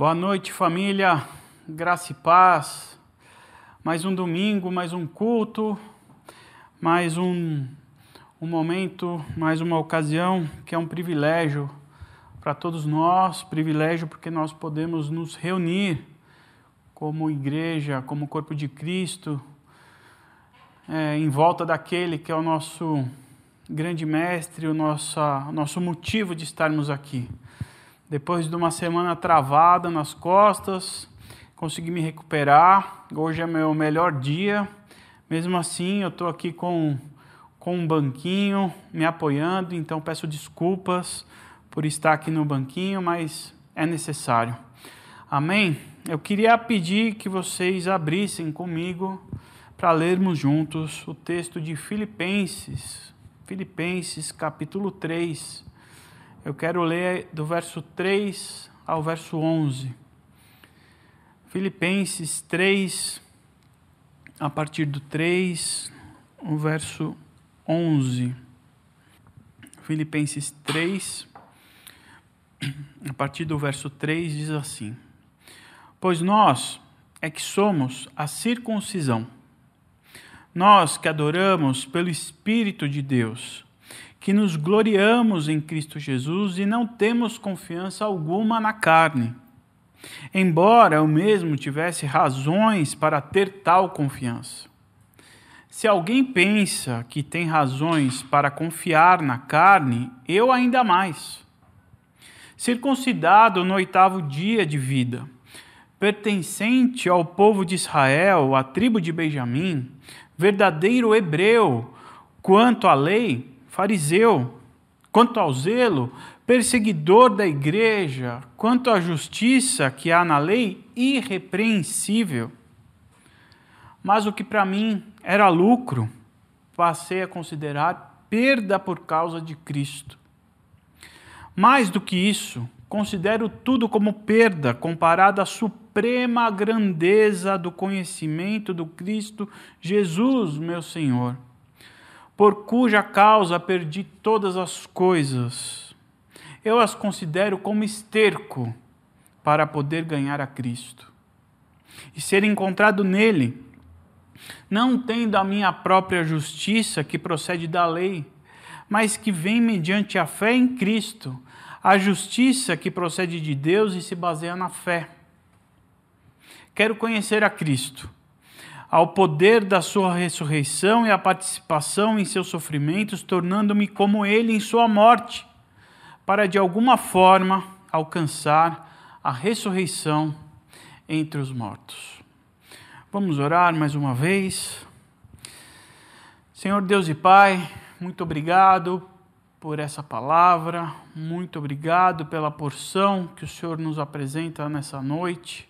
Boa noite, família. Graça e paz. Mais um domingo, mais um culto, mais um, um momento, mais uma ocasião que é um privilégio para todos nós privilégio porque nós podemos nos reunir como igreja, como corpo de Cristo, é, em volta daquele que é o nosso grande mestre, o nosso, nosso motivo de estarmos aqui. Depois de uma semana travada nas costas, consegui me recuperar. Hoje é meu melhor dia. Mesmo assim, eu estou aqui com, com um banquinho me apoiando, então peço desculpas por estar aqui no banquinho, mas é necessário. Amém? Eu queria pedir que vocês abrissem comigo para lermos juntos o texto de Filipenses, Filipenses capítulo 3. Eu quero ler do verso 3 ao verso 11. Filipenses 3, a partir do 3, o verso 11. Filipenses 3, a partir do verso 3, diz assim: Pois nós é que somos a circuncisão, nós que adoramos pelo Espírito de Deus que nos gloriamos em Cristo Jesus e não temos confiança alguma na carne. Embora eu mesmo tivesse razões para ter tal confiança. Se alguém pensa que tem razões para confiar na carne, eu ainda mais. Circuncidado no oitavo dia de vida, pertencente ao povo de Israel, à tribo de Benjamim, verdadeiro hebreu, quanto à lei, fariseu, quanto ao zelo, perseguidor da igreja, quanto à justiça que há na lei, irrepreensível. Mas o que para mim era lucro, passei a considerar perda por causa de Cristo. Mais do que isso, considero tudo como perda comparado à suprema grandeza do conhecimento do Cristo Jesus, meu Senhor por cuja causa perdi todas as coisas. Eu as considero como esterco para poder ganhar a Cristo e ser encontrado nele, não tendo a minha própria justiça que procede da lei, mas que vem mediante a fé em Cristo, a justiça que procede de Deus e se baseia na fé. Quero conhecer a Cristo ao poder da sua ressurreição e à participação em seus sofrimentos, tornando-me como ele em sua morte, para de alguma forma alcançar a ressurreição entre os mortos. Vamos orar mais uma vez. Senhor Deus e Pai, muito obrigado por essa palavra, muito obrigado pela porção que o Senhor nos apresenta nessa noite.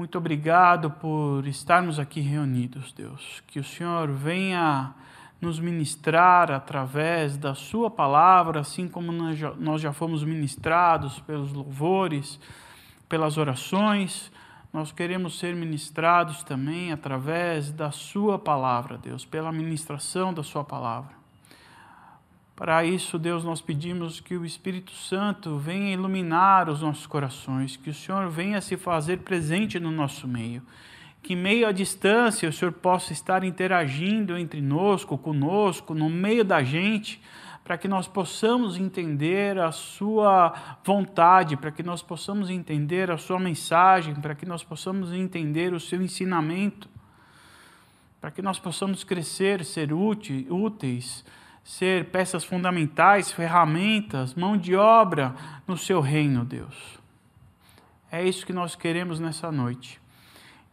Muito obrigado por estarmos aqui reunidos, Deus. Que o Senhor venha nos ministrar através da Sua palavra, assim como nós já fomos ministrados pelos louvores, pelas orações. Nós queremos ser ministrados também através da Sua palavra, Deus, pela ministração da Sua palavra. Para isso, Deus, nós pedimos que o Espírito Santo venha iluminar os nossos corações, que o Senhor venha se fazer presente no nosso meio, que meio à distância o Senhor possa estar interagindo entre nós, conosco, no meio da gente, para que nós possamos entender a sua vontade, para que nós possamos entender a sua mensagem, para que nós possamos entender o seu ensinamento, para que nós possamos crescer, ser úteis ser peças fundamentais, ferramentas, mão de obra no seu reino, Deus. É isso que nós queremos nessa noite.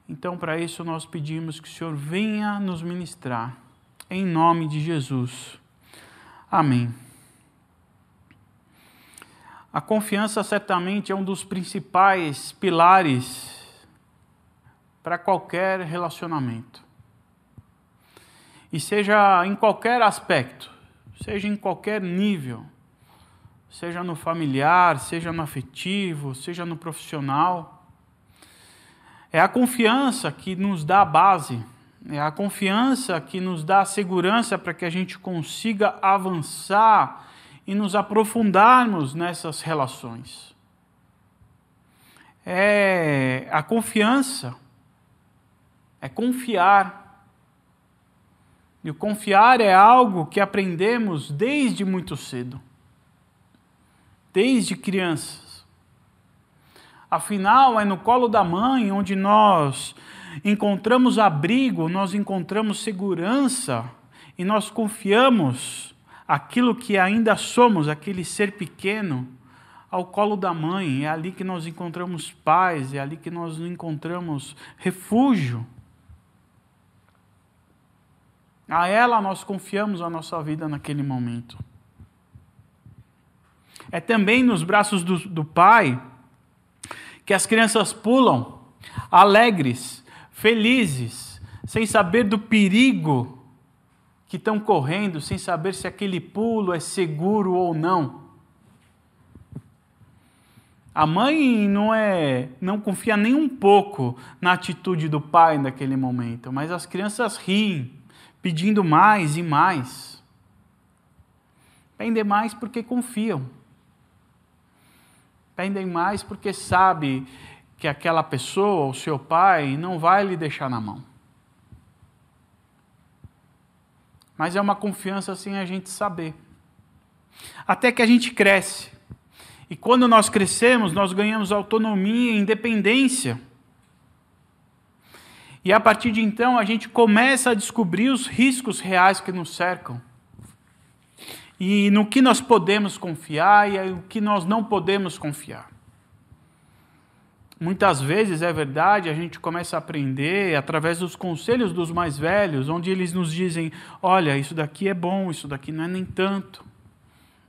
Então, para isso, nós pedimos que o Senhor venha nos ministrar, em nome de Jesus. Amém. A confiança certamente é um dos principais pilares para qualquer relacionamento. E seja em qualquer aspecto seja em qualquer nível, seja no familiar, seja no afetivo, seja no profissional. É a confiança que nos dá a base, é a confiança que nos dá a segurança para que a gente consiga avançar e nos aprofundarmos nessas relações. é a confiança, é confiar. E o confiar é algo que aprendemos desde muito cedo, desde crianças. Afinal, é no colo da mãe onde nós encontramos abrigo, nós encontramos segurança e nós confiamos aquilo que ainda somos, aquele ser pequeno, ao colo da mãe. É ali que nós encontramos paz, é ali que nós encontramos refúgio. A ela nós confiamos a nossa vida naquele momento. É também nos braços do, do Pai que as crianças pulam, alegres, felizes, sem saber do perigo que estão correndo, sem saber se aquele pulo é seguro ou não. A mãe não é, não confia nem um pouco na atitude do pai naquele momento, mas as crianças riem, pedindo mais e mais. Pedem mais porque confiam. Pedem mais porque sabe que aquela pessoa, o seu pai, não vai lhe deixar na mão. Mas é uma confiança sem a gente saber. Até que a gente cresce. E quando nós crescemos, nós ganhamos autonomia e independência. E a partir de então, a gente começa a descobrir os riscos reais que nos cercam. E no que nós podemos confiar e o que nós não podemos confiar. Muitas vezes, é verdade, a gente começa a aprender através dos conselhos dos mais velhos, onde eles nos dizem: olha, isso daqui é bom, isso daqui não é nem tanto.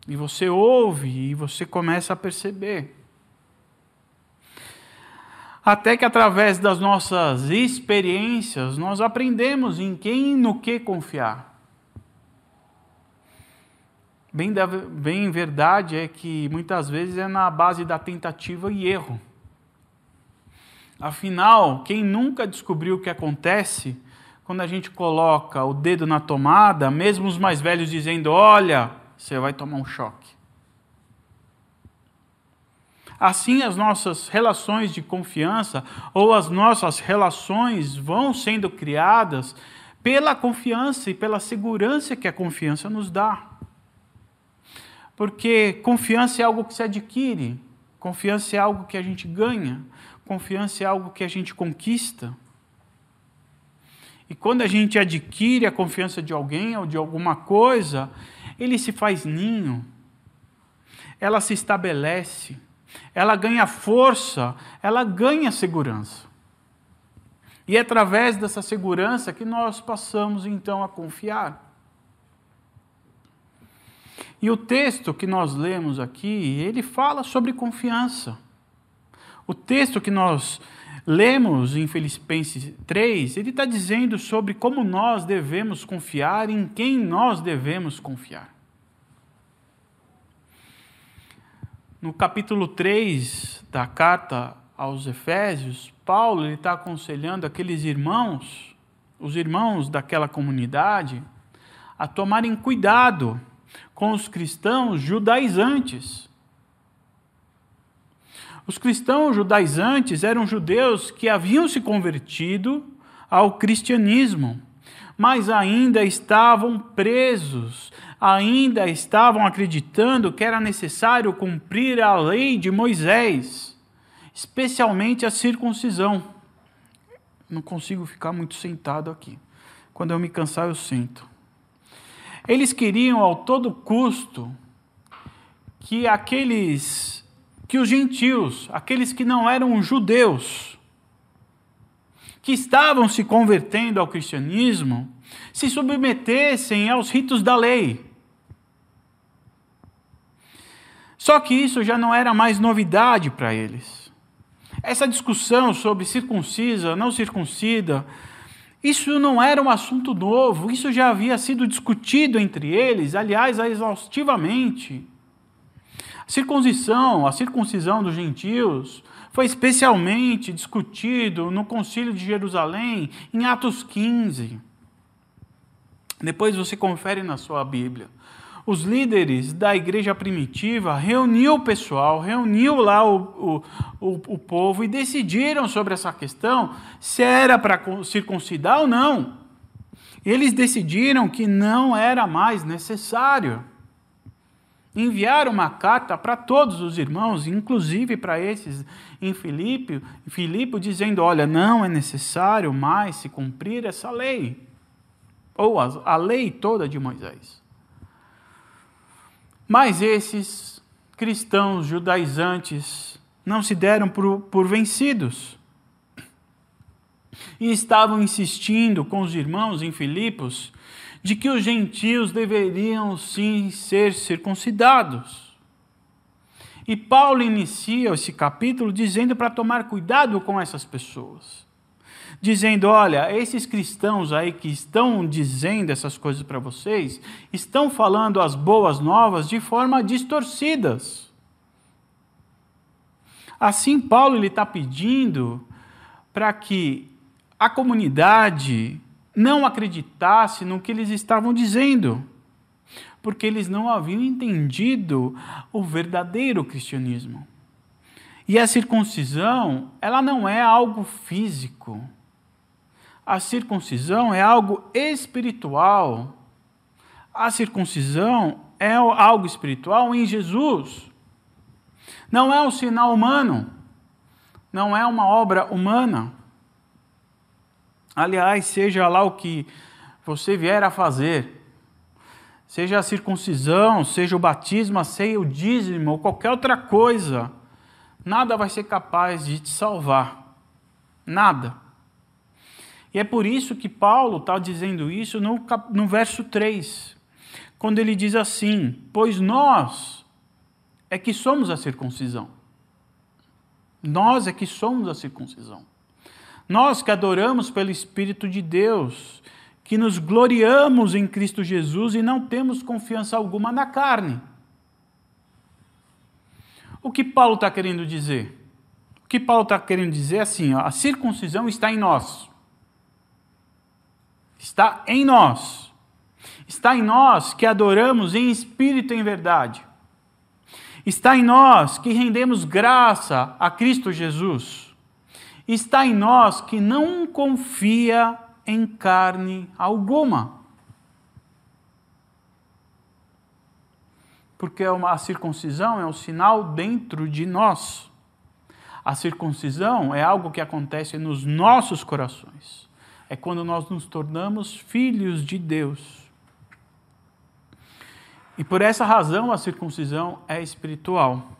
E você ouve e você começa a perceber. Até que através das nossas experiências nós aprendemos em quem e no que confiar. Bem, bem verdade é que muitas vezes é na base da tentativa e erro. Afinal, quem nunca descobriu o que acontece quando a gente coloca o dedo na tomada, mesmo os mais velhos dizendo: olha, você vai tomar um choque. Assim, as nossas relações de confiança ou as nossas relações vão sendo criadas pela confiança e pela segurança que a confiança nos dá. Porque confiança é algo que se adquire, confiança é algo que a gente ganha, Confiança é algo que a gente conquista. E quando a gente adquire a confiança de alguém ou de alguma coisa, ele se faz ninho, ela se estabelece, ela ganha força, ela ganha segurança. E é através dessa segurança que nós passamos então a confiar. E o texto que nós lemos aqui, ele fala sobre confiança. O texto que nós lemos em Filipenses 3, ele está dizendo sobre como nós devemos confiar, em quem nós devemos confiar. No capítulo 3 da carta aos Efésios, Paulo está aconselhando aqueles irmãos, os irmãos daquela comunidade, a tomarem cuidado com os cristãos judaizantes. Os cristãos judaizantes eram judeus que haviam se convertido ao cristianismo, mas ainda estavam presos, ainda estavam acreditando que era necessário cumprir a lei de Moisés, especialmente a circuncisão. Não consigo ficar muito sentado aqui. Quando eu me cansar, eu sento. Eles queriam, ao todo custo, que aqueles que os gentios, aqueles que não eram judeus, que estavam se convertendo ao cristianismo, se submetessem aos ritos da lei. Só que isso já não era mais novidade para eles. Essa discussão sobre circuncisa, não circuncida, isso não era um assunto novo, isso já havia sido discutido entre eles, aliás, exaustivamente. Circuncisão, a circuncisão dos gentios, foi especialmente discutido no Concílio de Jerusalém, em Atos 15. Depois você confere na sua Bíblia. Os líderes da igreja primitiva reuniu o pessoal, reuniu lá o, o, o, povo e decidiram sobre essa questão se era para circuncidar ou não. Eles decidiram que não era mais necessário. Enviaram uma carta para todos os irmãos, inclusive para esses em Filipe, Filipe, dizendo: olha, não é necessário mais se cumprir essa lei, ou a, a lei toda de Moisés. Mas esses cristãos judaizantes não se deram por, por vencidos e estavam insistindo com os irmãos em Filipos de que os gentios deveriam sim ser circuncidados. E Paulo inicia esse capítulo dizendo para tomar cuidado com essas pessoas dizendo: olha, esses cristãos aí que estão dizendo essas coisas para vocês, estão falando as boas novas de forma distorcidas. Assim, Paulo está pedindo para que a comunidade não acreditasse no que eles estavam dizendo, porque eles não haviam entendido o verdadeiro cristianismo. E a circuncisão, ela não é algo físico a circuncisão é algo espiritual. A circuncisão é algo espiritual em Jesus. Não é um sinal humano. Não é uma obra humana. Aliás, seja lá o que você vier a fazer, seja a circuncisão, seja o batismo, seja o dízimo ou qualquer outra coisa, nada vai ser capaz de te salvar. Nada. E é por isso que Paulo está dizendo isso no, no verso 3, quando ele diz assim: Pois nós é que somos a circuncisão. Nós é que somos a circuncisão. Nós que adoramos pelo Espírito de Deus, que nos gloriamos em Cristo Jesus e não temos confiança alguma na carne. O que Paulo está querendo dizer? O que Paulo está querendo dizer é assim: ó, a circuncisão está em nós está em nós. Está em nós que adoramos em espírito e em verdade. Está em nós que rendemos graça a Cristo Jesus. Está em nós que não confia em carne alguma. Porque a circuncisão é um sinal dentro de nós. A circuncisão é algo que acontece nos nossos corações é quando nós nos tornamos filhos de Deus. E por essa razão a circuncisão é espiritual.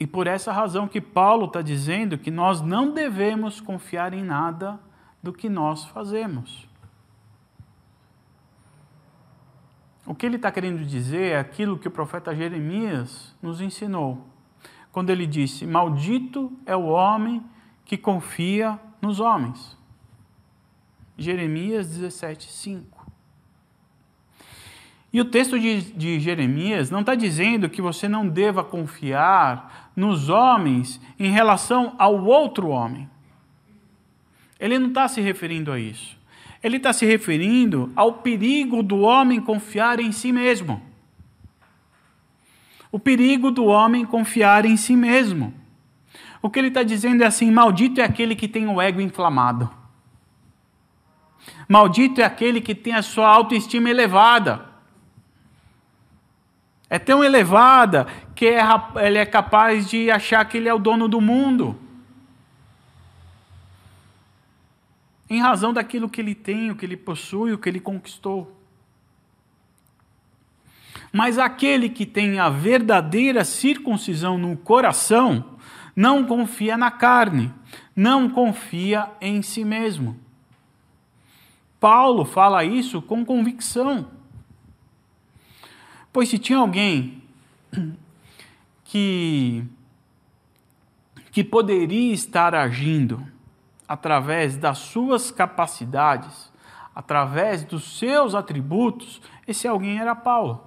E por essa razão que Paulo está dizendo que nós não devemos confiar em nada do que nós fazemos. O que ele está querendo dizer é aquilo que o profeta Jeremias nos ensinou, quando ele disse: Maldito é o homem que confia nos homens. Jeremias 17, 5. E o texto de, de Jeremias não está dizendo que você não deva confiar nos homens em relação ao outro homem. Ele não está se referindo a isso. Ele está se referindo ao perigo do homem confiar em si mesmo. O perigo do homem confiar em si mesmo. O que ele está dizendo é assim: maldito é aquele que tem o ego inflamado. Maldito é aquele que tem a sua autoestima elevada. É tão elevada que é ele é capaz de achar que ele é o dono do mundo. Em razão daquilo que ele tem, o que ele possui, o que ele conquistou. Mas aquele que tem a verdadeira circuncisão no coração, não confia na carne, não confia em si mesmo. Paulo fala isso com convicção. Pois se tinha alguém que, que poderia estar agindo através das suas capacidades, através dos seus atributos, esse alguém era Paulo.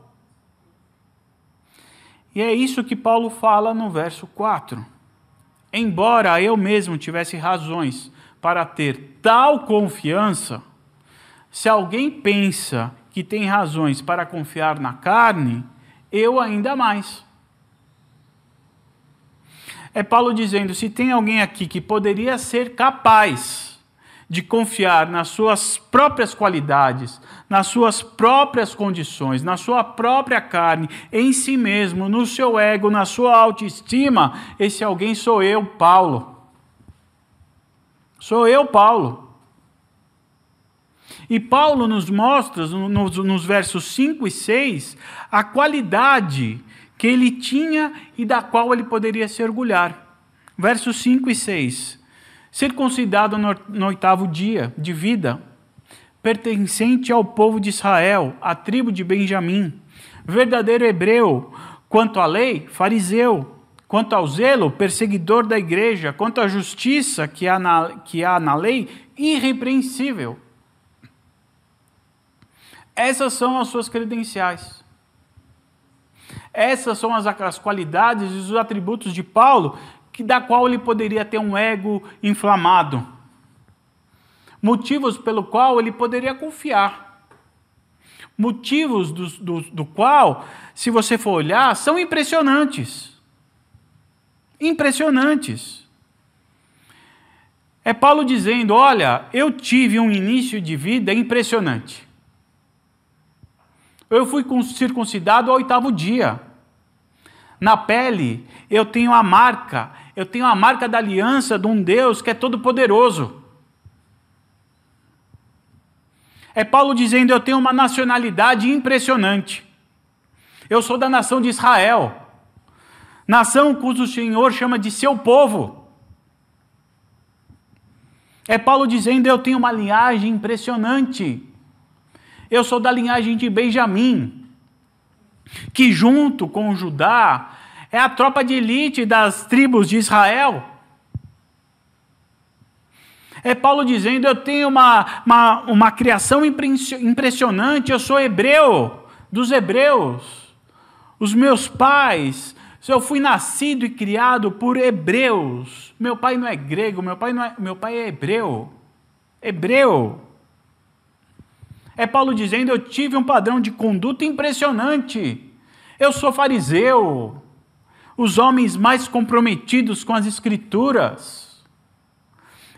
E é isso que Paulo fala no verso 4. Embora eu mesmo tivesse razões para ter tal confiança, se alguém pensa que tem razões para confiar na carne, eu ainda mais. É Paulo dizendo: se tem alguém aqui que poderia ser capaz de confiar nas suas próprias qualidades, nas suas próprias condições, na sua própria carne, em si mesmo, no seu ego, na sua autoestima, esse alguém sou eu, Paulo. Sou eu, Paulo. E Paulo nos mostra, nos, nos versos 5 e 6, a qualidade que ele tinha e da qual ele poderia se orgulhar. Versos 5 e 6. Circuncidado no, no oitavo dia de vida, pertencente ao povo de Israel, à tribo de Benjamim, verdadeiro hebreu, quanto à lei, fariseu, quanto ao zelo, perseguidor da igreja, quanto à justiça que há na, que há na lei, irrepreensível. Essas são as suas credenciais. Essas são as, as qualidades e os atributos de Paulo, que, da qual ele poderia ter um ego inflamado. Motivos pelo qual ele poderia confiar. Motivos do, do, do qual, se você for olhar, são impressionantes. Impressionantes. É Paulo dizendo: Olha, eu tive um início de vida impressionante. Eu fui circuncidado ao oitavo dia. Na pele, eu tenho a marca, eu tenho a marca da aliança de um Deus que é todo-poderoso. É Paulo dizendo: Eu tenho uma nacionalidade impressionante. Eu sou da nação de Israel, nação cujo Senhor chama de seu povo. É Paulo dizendo: Eu tenho uma linhagem impressionante. Eu sou da linhagem de Benjamim, que junto com Judá é a tropa de elite das tribos de Israel. É Paulo dizendo: Eu tenho uma, uma, uma criação impressionante, eu sou hebreu, dos hebreus. Os meus pais, eu fui nascido e criado por hebreus. Meu pai não é grego, meu pai, não é, meu pai é hebreu. Hebreu. É Paulo dizendo: Eu tive um padrão de conduta impressionante. Eu sou fariseu, os homens mais comprometidos com as Escrituras.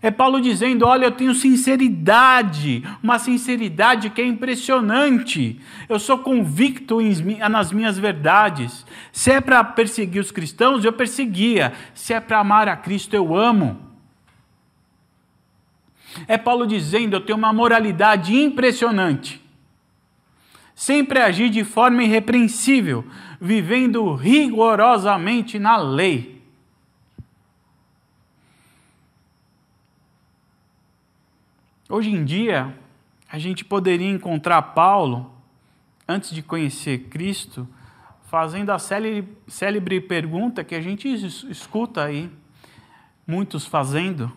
É Paulo dizendo: Olha, eu tenho sinceridade, uma sinceridade que é impressionante. Eu sou convicto nas minhas verdades. Se é para perseguir os cristãos, eu perseguia. Se é para amar a Cristo, eu amo. É Paulo dizendo: eu tenho uma moralidade impressionante. Sempre agi de forma irrepreensível, vivendo rigorosamente na lei. Hoje em dia, a gente poderia encontrar Paulo, antes de conhecer Cristo, fazendo a célebre, pergunta que a gente escuta aí, muitos fazendo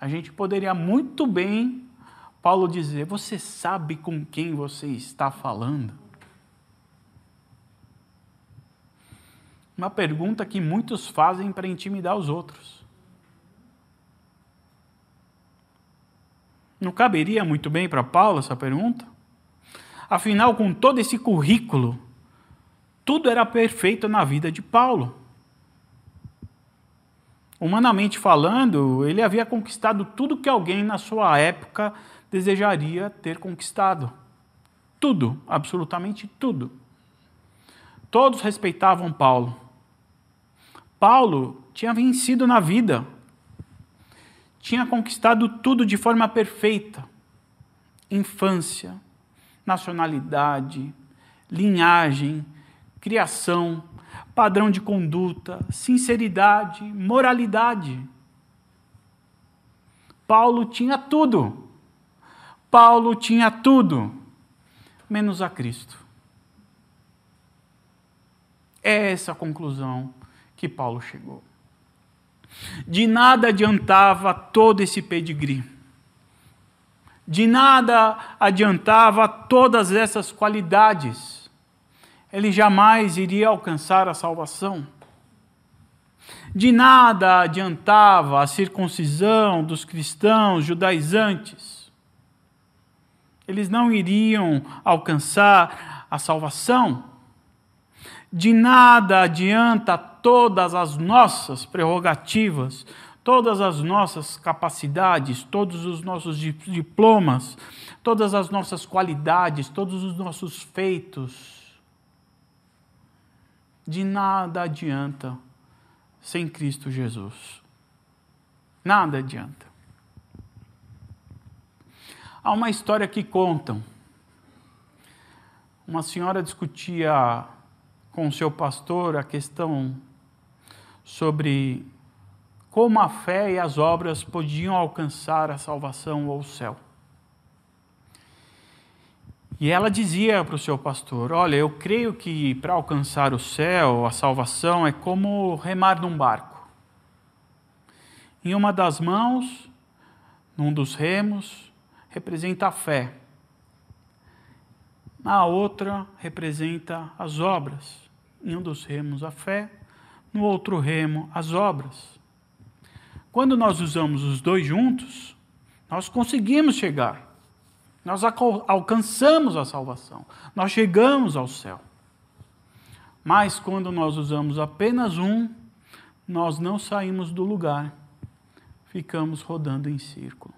a gente poderia muito bem, Paulo dizer: Você sabe com quem você está falando? Uma pergunta que muitos fazem para intimidar os outros. Não caberia muito bem para Paulo essa pergunta? Afinal, com todo esse currículo, tudo era perfeito na vida de Paulo. Humanamente falando, ele havia conquistado tudo que alguém na sua época desejaria ter conquistado. Tudo, absolutamente tudo. Todos respeitavam Paulo. Paulo tinha vencido na vida. Tinha conquistado tudo de forma perfeita: infância, nacionalidade, linhagem, criação, padrão de conduta, sinceridade, moralidade. Paulo tinha tudo. Paulo tinha tudo, menos a Cristo. É essa a conclusão que Paulo chegou. De nada adiantava todo esse pedigree. De nada adiantava todas essas qualidades ele jamais iria alcançar a salvação. De nada adiantava a circuncisão dos cristãos judaizantes. Eles não iriam alcançar a salvação. De nada adianta todas as nossas prerrogativas, todas as nossas capacidades, todos os nossos diplomas, todas as nossas qualidades, todos os nossos feitos. De nada adianta sem Cristo Jesus. Nada adianta. Há uma história que contam. Uma senhora discutia com seu pastor a questão sobre como a fé e as obras podiam alcançar a salvação ou o céu. E ela dizia para o seu pastor: Olha, eu creio que para alcançar o céu, a salvação, é como remar num barco. Em uma das mãos, num dos remos, representa a fé. Na outra representa as obras. Em um dos remos a fé, no outro remo as obras. Quando nós usamos os dois juntos, nós conseguimos chegar. Nós alcançamos a salvação. Nós chegamos ao céu. Mas quando nós usamos apenas um, nós não saímos do lugar. Ficamos rodando em círculo.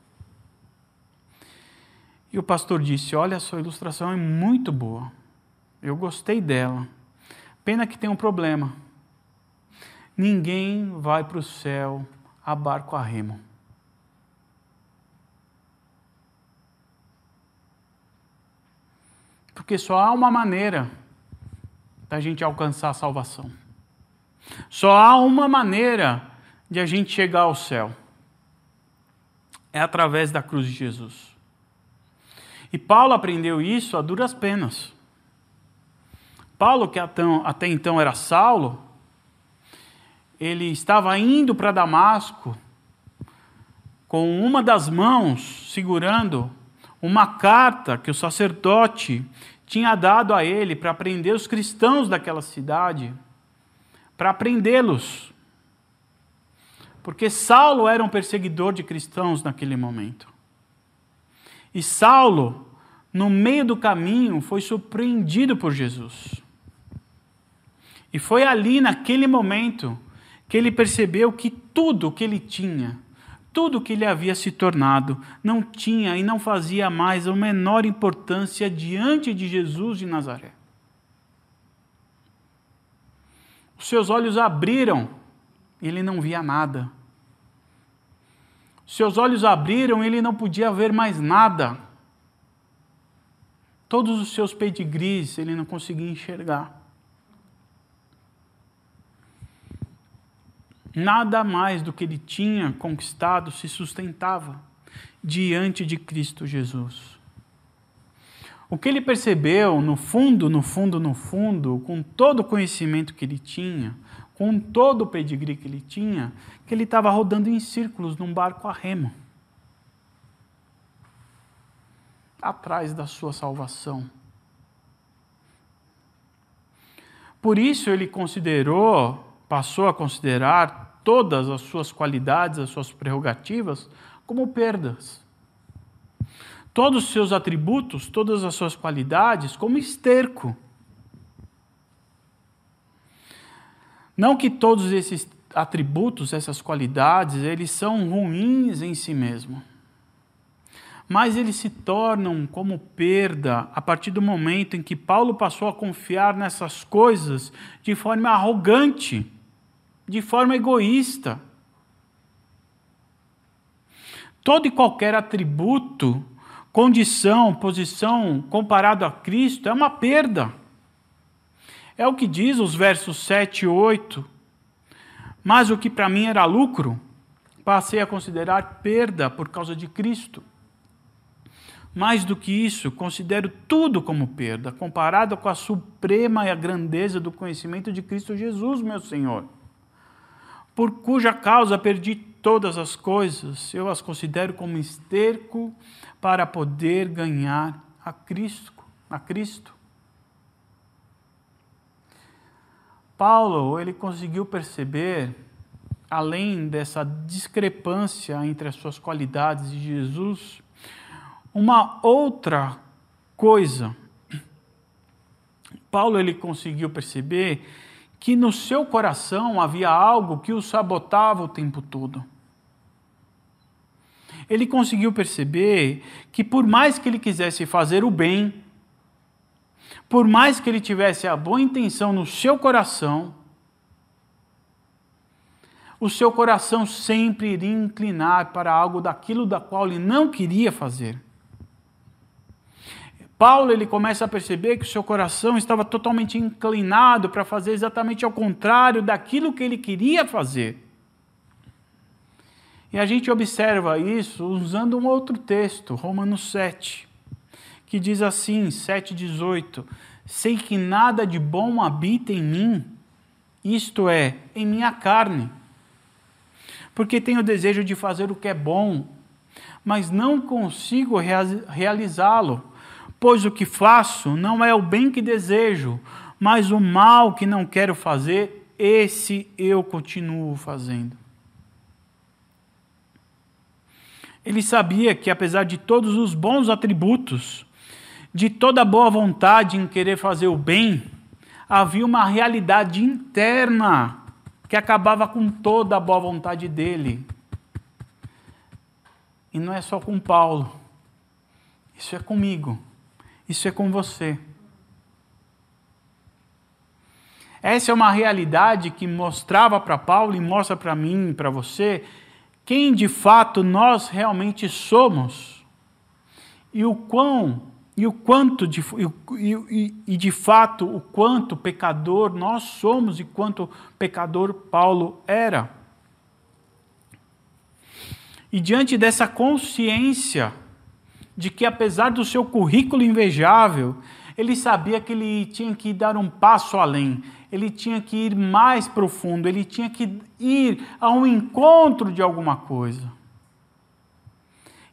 E o pastor disse: Olha, a sua ilustração é muito boa. Eu gostei dela. Pena que tem um problema. Ninguém vai para o céu a barco a remo. Porque só há uma maneira da gente alcançar a salvação. Só há uma maneira de a gente chegar ao céu. É através da cruz de Jesus. E Paulo aprendeu isso a duras penas. Paulo, que até então era Saulo, ele estava indo para Damasco com uma das mãos segurando uma carta que o sacerdote tinha dado a ele para prender os cristãos daquela cidade, para prendê-los. Porque Saulo era um perseguidor de cristãos naquele momento. E Saulo no meio do caminho, foi surpreendido por Jesus. E foi ali, naquele momento, que ele percebeu que tudo que ele tinha, tudo que ele havia se tornado, não tinha e não fazia mais a menor importância diante de Jesus de Nazaré. Os seus olhos abriram, ele não via nada. Seus olhos abriram, ele não podia ver mais nada. Todos os seus pedigrees ele não conseguia enxergar. Nada mais do que ele tinha conquistado se sustentava diante de Cristo Jesus. O que ele percebeu, no fundo, no fundo, no fundo, com todo o conhecimento que ele tinha, com todo o pedigree que ele tinha, que ele estava rodando em círculos num barco a remo. atrás da sua salvação. Por isso ele considerou, passou a considerar todas as suas qualidades, as suas prerrogativas como perdas. Todos os seus atributos, todas as suas qualidades como esterco. Não que todos esses atributos, essas qualidades, eles são ruins em si mesmo mas eles se tornam como perda a partir do momento em que Paulo passou a confiar nessas coisas de forma arrogante, de forma egoísta. Todo e qualquer atributo, condição, posição comparado a Cristo é uma perda. É o que diz os versos 7 e 8. Mas o que para mim era lucro, passei a considerar perda por causa de Cristo. Mais do que isso, considero tudo como perda, comparado com a suprema e a grandeza do conhecimento de Cristo Jesus, meu Senhor. Por cuja causa perdi todas as coisas, eu as considero como esterco para poder ganhar a Cristo, a Cristo. Paulo, ele conseguiu perceber, além dessa discrepância entre as suas qualidades e Jesus, uma outra coisa. Paulo ele conseguiu perceber que no seu coração havia algo que o sabotava o tempo todo. Ele conseguiu perceber que por mais que ele quisesse fazer o bem, por mais que ele tivesse a boa intenção no seu coração, o seu coração sempre iria inclinar para algo daquilo da qual ele não queria fazer. Paulo ele começa a perceber que o seu coração estava totalmente inclinado para fazer exatamente ao contrário daquilo que ele queria fazer. E a gente observa isso usando um outro texto, Romanos 7, que diz assim, 7,18: Sei que nada de bom habita em mim, isto é, em minha carne, porque tenho desejo de fazer o que é bom, mas não consigo realizá-lo Pois o que faço não é o bem que desejo, mas o mal que não quero fazer, esse eu continuo fazendo. Ele sabia que, apesar de todos os bons atributos, de toda boa vontade em querer fazer o bem, havia uma realidade interna que acabava com toda a boa vontade dele. E não é só com Paulo, isso é comigo. Isso é com você. Essa é uma realidade que mostrava para Paulo e mostra para mim e para você quem de fato nós realmente somos e o quão e o quanto de, e, e, e de fato o quanto pecador nós somos e quanto pecador Paulo era. E diante dessa consciência de que, apesar do seu currículo invejável, ele sabia que ele tinha que dar um passo além, ele tinha que ir mais profundo, ele tinha que ir ao encontro de alguma coisa.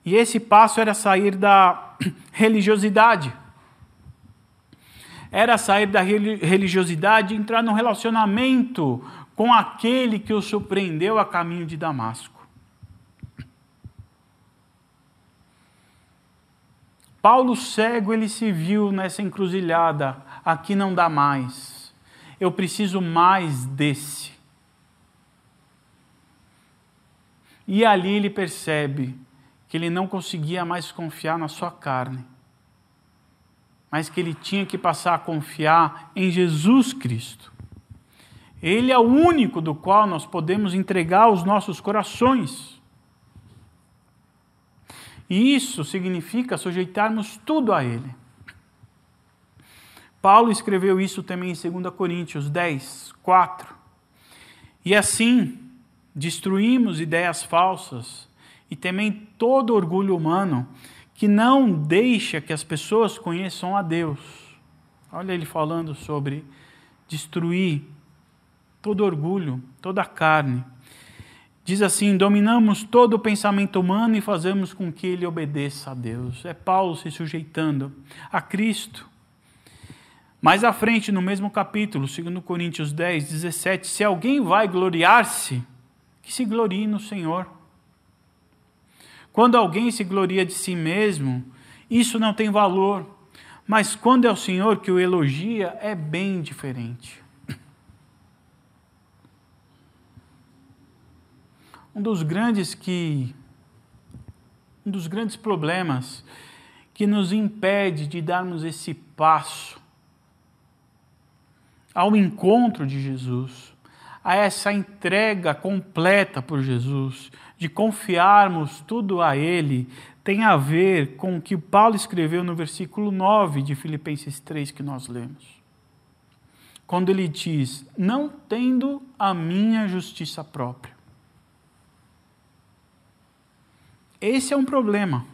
E esse passo era sair da religiosidade. Era sair da religiosidade e entrar num relacionamento com aquele que o surpreendeu a caminho de Damasco. Paulo cego, ele se viu nessa encruzilhada. Aqui não dá mais. Eu preciso mais desse. E ali ele percebe que ele não conseguia mais confiar na sua carne, mas que ele tinha que passar a confiar em Jesus Cristo. Ele é o único do qual nós podemos entregar os nossos corações. E isso significa sujeitarmos tudo a Ele. Paulo escreveu isso também em 2 Coríntios 10, 4. E assim, destruímos ideias falsas e também todo orgulho humano que não deixa que as pessoas conheçam a Deus. Olha ele falando sobre destruir todo orgulho, toda carne Diz assim: dominamos todo o pensamento humano e fazemos com que ele obedeça a Deus. É Paulo se sujeitando a Cristo. Mais à frente, no mesmo capítulo, 2 Coríntios 10, 17: se alguém vai gloriar-se, que se glorie no Senhor. Quando alguém se gloria de si mesmo, isso não tem valor, mas quando é o Senhor que o elogia, é bem diferente. Um dos grandes que um dos grandes problemas que nos impede de darmos esse passo ao encontro de Jesus, a essa entrega completa por Jesus, de confiarmos tudo a Ele, tem a ver com o que Paulo escreveu no versículo 9 de Filipenses 3 que nós lemos. Quando ele diz: Não tendo a minha justiça própria Esse é um problema.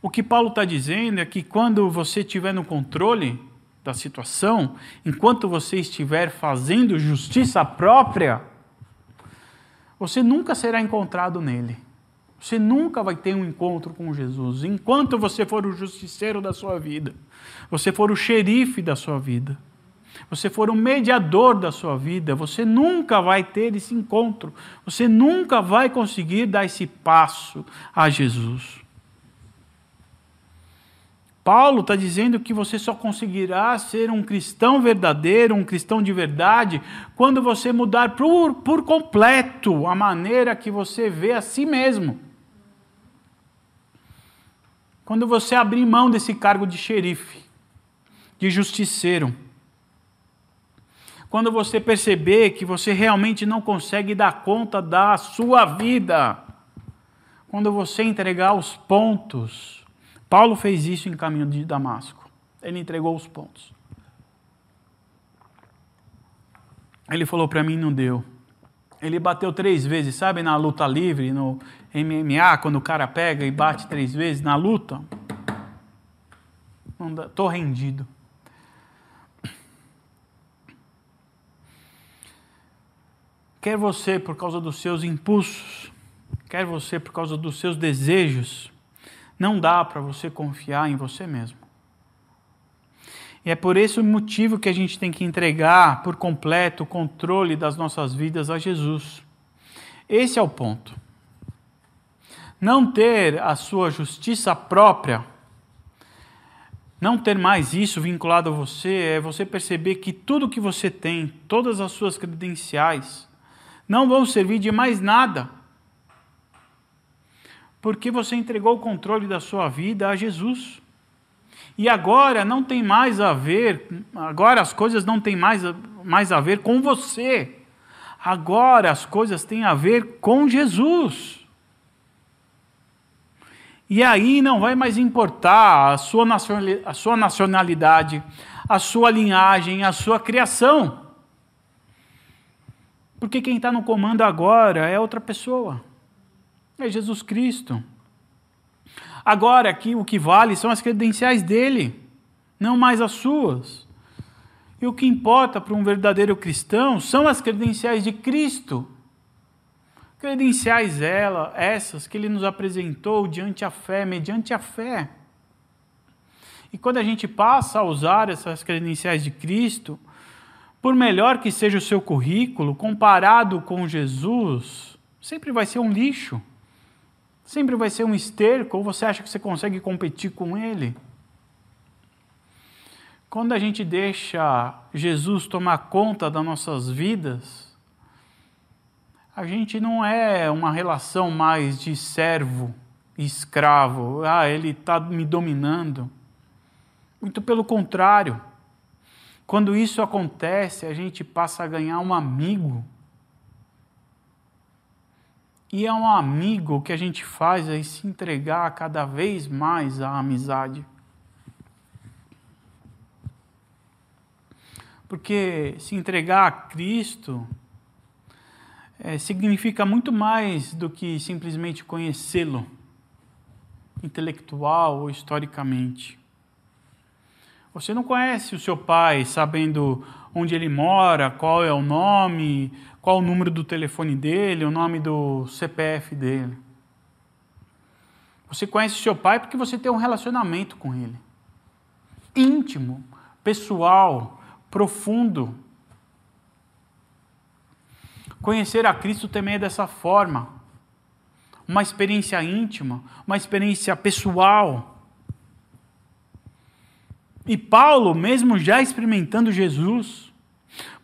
O que Paulo está dizendo é que quando você estiver no controle da situação, enquanto você estiver fazendo justiça própria, você nunca será encontrado nele. Você nunca vai ter um encontro com Jesus. Enquanto você for o justiceiro da sua vida, você for o xerife da sua vida, você for o mediador da sua vida, você nunca vai ter esse encontro, você nunca vai conseguir dar esse passo a Jesus. Paulo está dizendo que você só conseguirá ser um cristão verdadeiro, um cristão de verdade, quando você mudar por, por completo a maneira que você vê a si mesmo. Quando você abrir mão desse cargo de xerife, de justiceiro, quando você perceber que você realmente não consegue dar conta da sua vida, quando você entregar os pontos, Paulo fez isso em caminho de Damasco. Ele entregou os pontos. Ele falou para mim, não deu. Ele bateu três vezes, sabe, na luta livre, no MMA, quando o cara pega e bate três vezes na luta. Dá, tô rendido. Quer você por causa dos seus impulsos, quer você por causa dos seus desejos, não dá para você confiar em você mesmo. E é por esse motivo que a gente tem que entregar por completo o controle das nossas vidas a Jesus. Esse é o ponto. Não ter a sua justiça própria, não ter mais isso vinculado a você, é você perceber que tudo que você tem, todas as suas credenciais, não vão servir de mais nada porque você entregou o controle da sua vida a Jesus. E agora não tem mais a ver, agora as coisas não têm mais, mais a ver com você. Agora as coisas têm a ver com Jesus. E aí não vai mais importar a sua nacionalidade, a sua linhagem, a sua criação. Porque quem está no comando agora é outra pessoa é Jesus Cristo. Agora, aqui o que vale são as credenciais dele, não mais as suas. E o que importa para um verdadeiro cristão são as credenciais de Cristo. Credenciais ela, essas que ele nos apresentou diante a fé, mediante a fé. E quando a gente passa a usar essas credenciais de Cristo, por melhor que seja o seu currículo, comparado com Jesus, sempre vai ser um lixo sempre vai ser um esterco ou você acha que você consegue competir com ele? Quando a gente deixa Jesus tomar conta das nossas vidas, a gente não é uma relação mais de servo e escravo. Ah, ele está me dominando. Muito pelo contrário. Quando isso acontece, a gente passa a ganhar um amigo e é um amigo que a gente faz aí se entregar cada vez mais à amizade. Porque se entregar a Cristo é, significa muito mais do que simplesmente conhecê-lo, intelectual ou historicamente. Você não conhece o seu pai sabendo onde ele mora, qual é o nome, qual o número do telefone dele, o nome do CPF dele. Você conhece seu pai porque você tem um relacionamento com ele. Íntimo, pessoal, profundo. Conhecer a Cristo também é dessa forma. Uma experiência íntima, uma experiência pessoal. E Paulo, mesmo já experimentando Jesus,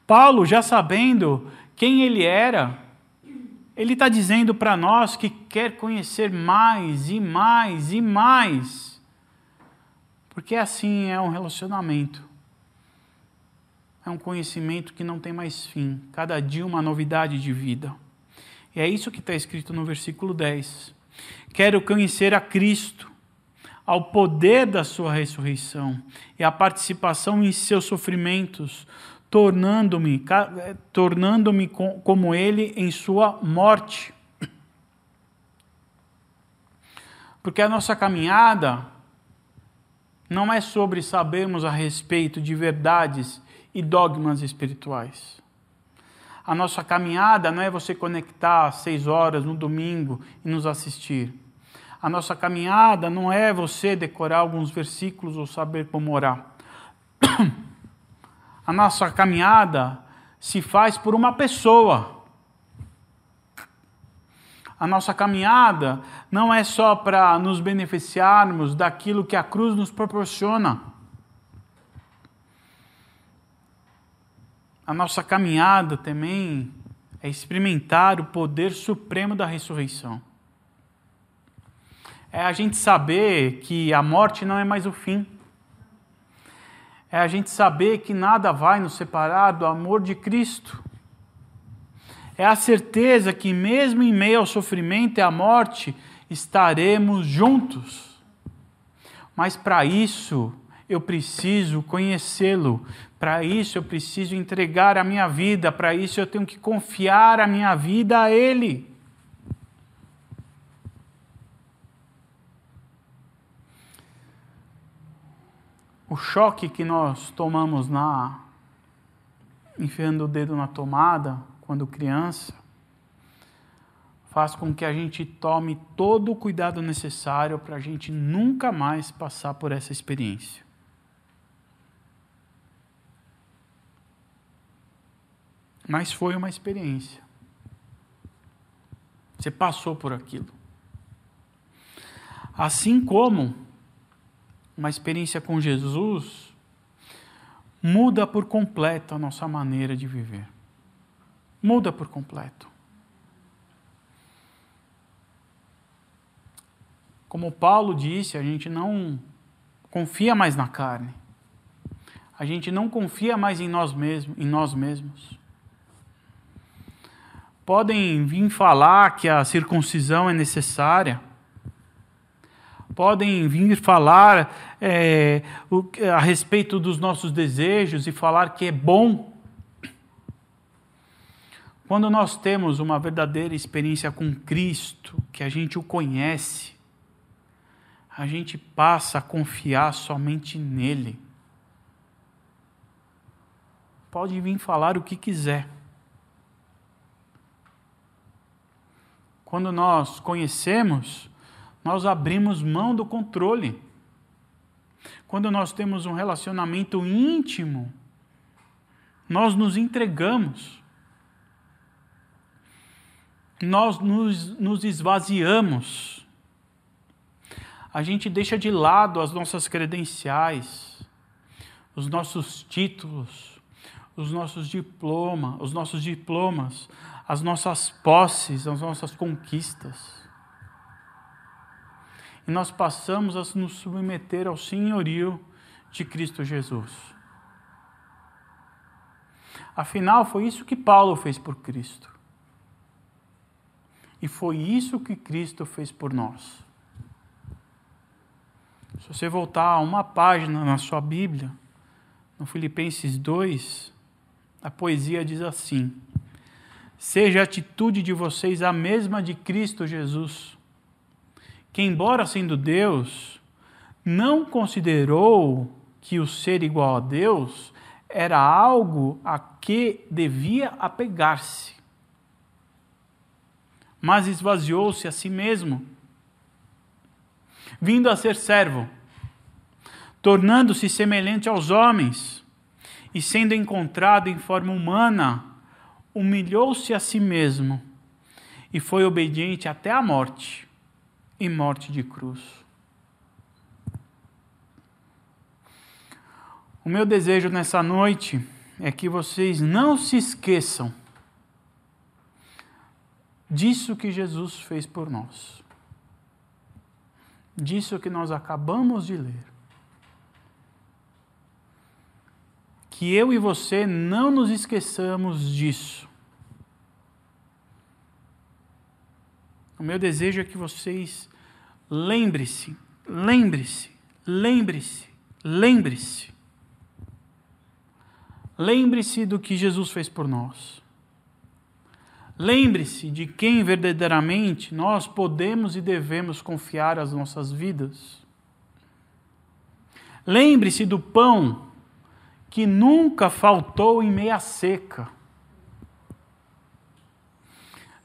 Paulo já sabendo quem ele era, ele está dizendo para nós que quer conhecer mais e mais e mais. Porque assim é um relacionamento. É um conhecimento que não tem mais fim. Cada dia uma novidade de vida. E é isso que está escrito no versículo 10. Quero conhecer a Cristo, ao poder da sua ressurreição e a participação em seus sofrimentos tornando-me tornando-me como ele em sua morte. Porque a nossa caminhada não é sobre sabermos a respeito de verdades e dogmas espirituais. A nossa caminhada não é você conectar às seis horas no domingo e nos assistir. A nossa caminhada não é você decorar alguns versículos ou saber como orar. a nossa caminhada se faz por uma pessoa. A nossa caminhada não é só para nos beneficiarmos daquilo que a cruz nos proporciona. A nossa caminhada também é experimentar o poder supremo da ressurreição. É a gente saber que a morte não é mais o fim. É a gente saber que nada vai nos separar do amor de Cristo é a certeza que, mesmo em meio ao sofrimento e à morte, estaremos juntos. Mas para isso, eu preciso conhecê-lo, para isso eu preciso entregar a minha vida, para isso eu tenho que confiar a minha vida a Ele. O choque que nós tomamos na enfiando o dedo na tomada quando criança, faz com que a gente tome todo o cuidado necessário para a gente nunca mais passar por essa experiência. Mas foi uma experiência. Você passou por aquilo. Assim como uma experiência com Jesus muda por completo a nossa maneira de viver muda por completo. Como Paulo disse, a gente não confia mais na carne. A gente não confia mais em nós mesmos, em nós mesmos. Podem vir falar que a circuncisão é necessária. Podem vir falar é, a respeito dos nossos desejos e falar que é bom quando nós temos uma verdadeira experiência com Cristo, que a gente o conhece, a gente passa a confiar somente nele. Pode vir falar o que quiser. Quando nós conhecemos, nós abrimos mão do controle. Quando nós temos um relacionamento íntimo, nós nos entregamos nós nos, nos esvaziamos. A gente deixa de lado as nossas credenciais, os nossos títulos, os nossos diplomas, os nossos diplomas, as nossas posses, as nossas conquistas. E nós passamos a nos submeter ao senhorio de Cristo Jesus. Afinal, foi isso que Paulo fez por Cristo. E foi isso que Cristo fez por nós. Se você voltar uma página na sua Bíblia, no Filipenses 2, a poesia diz assim: Seja a atitude de vocês a mesma de Cristo Jesus, que, embora sendo Deus, não considerou que o ser igual a Deus era algo a que devia apegar-se mas esvaziou-se a si mesmo, vindo a ser servo, tornando-se semelhante aos homens, e sendo encontrado em forma humana, humilhou-se a si mesmo e foi obediente até a morte e morte de cruz. O meu desejo nessa noite é que vocês não se esqueçam disso que Jesus fez por nós, disso que nós acabamos de ler. Que eu e você não nos esqueçamos disso. O meu desejo é que vocês lembre-se, lembre-se, lembre-se, lembre-se. Lembre-se do que Jesus fez por nós. Lembre-se de quem verdadeiramente nós podemos e devemos confiar as nossas vidas. Lembre-se do pão que nunca faltou em meia seca.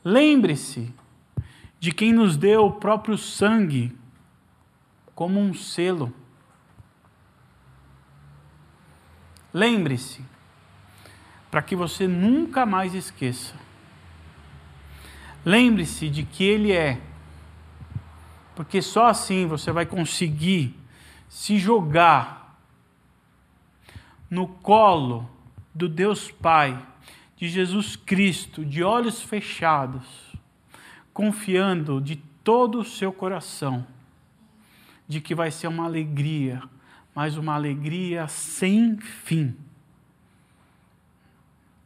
Lembre-se de quem nos deu o próprio sangue como um selo. Lembre-se, para que você nunca mais esqueça Lembre-se de que Ele é, porque só assim você vai conseguir se jogar no colo do Deus Pai, de Jesus Cristo, de olhos fechados, confiando de todo o seu coração de que vai ser uma alegria, mas uma alegria sem fim.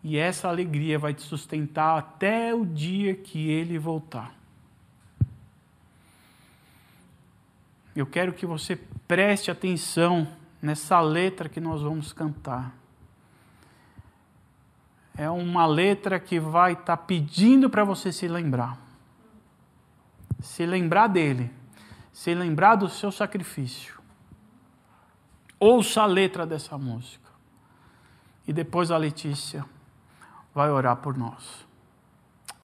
E essa alegria vai te sustentar até o dia que ele voltar. Eu quero que você preste atenção nessa letra que nós vamos cantar. É uma letra que vai estar tá pedindo para você se lembrar. Se lembrar dele. Se lembrar do seu sacrifício. Ouça a letra dessa música. E depois a Letícia vai orar por nós.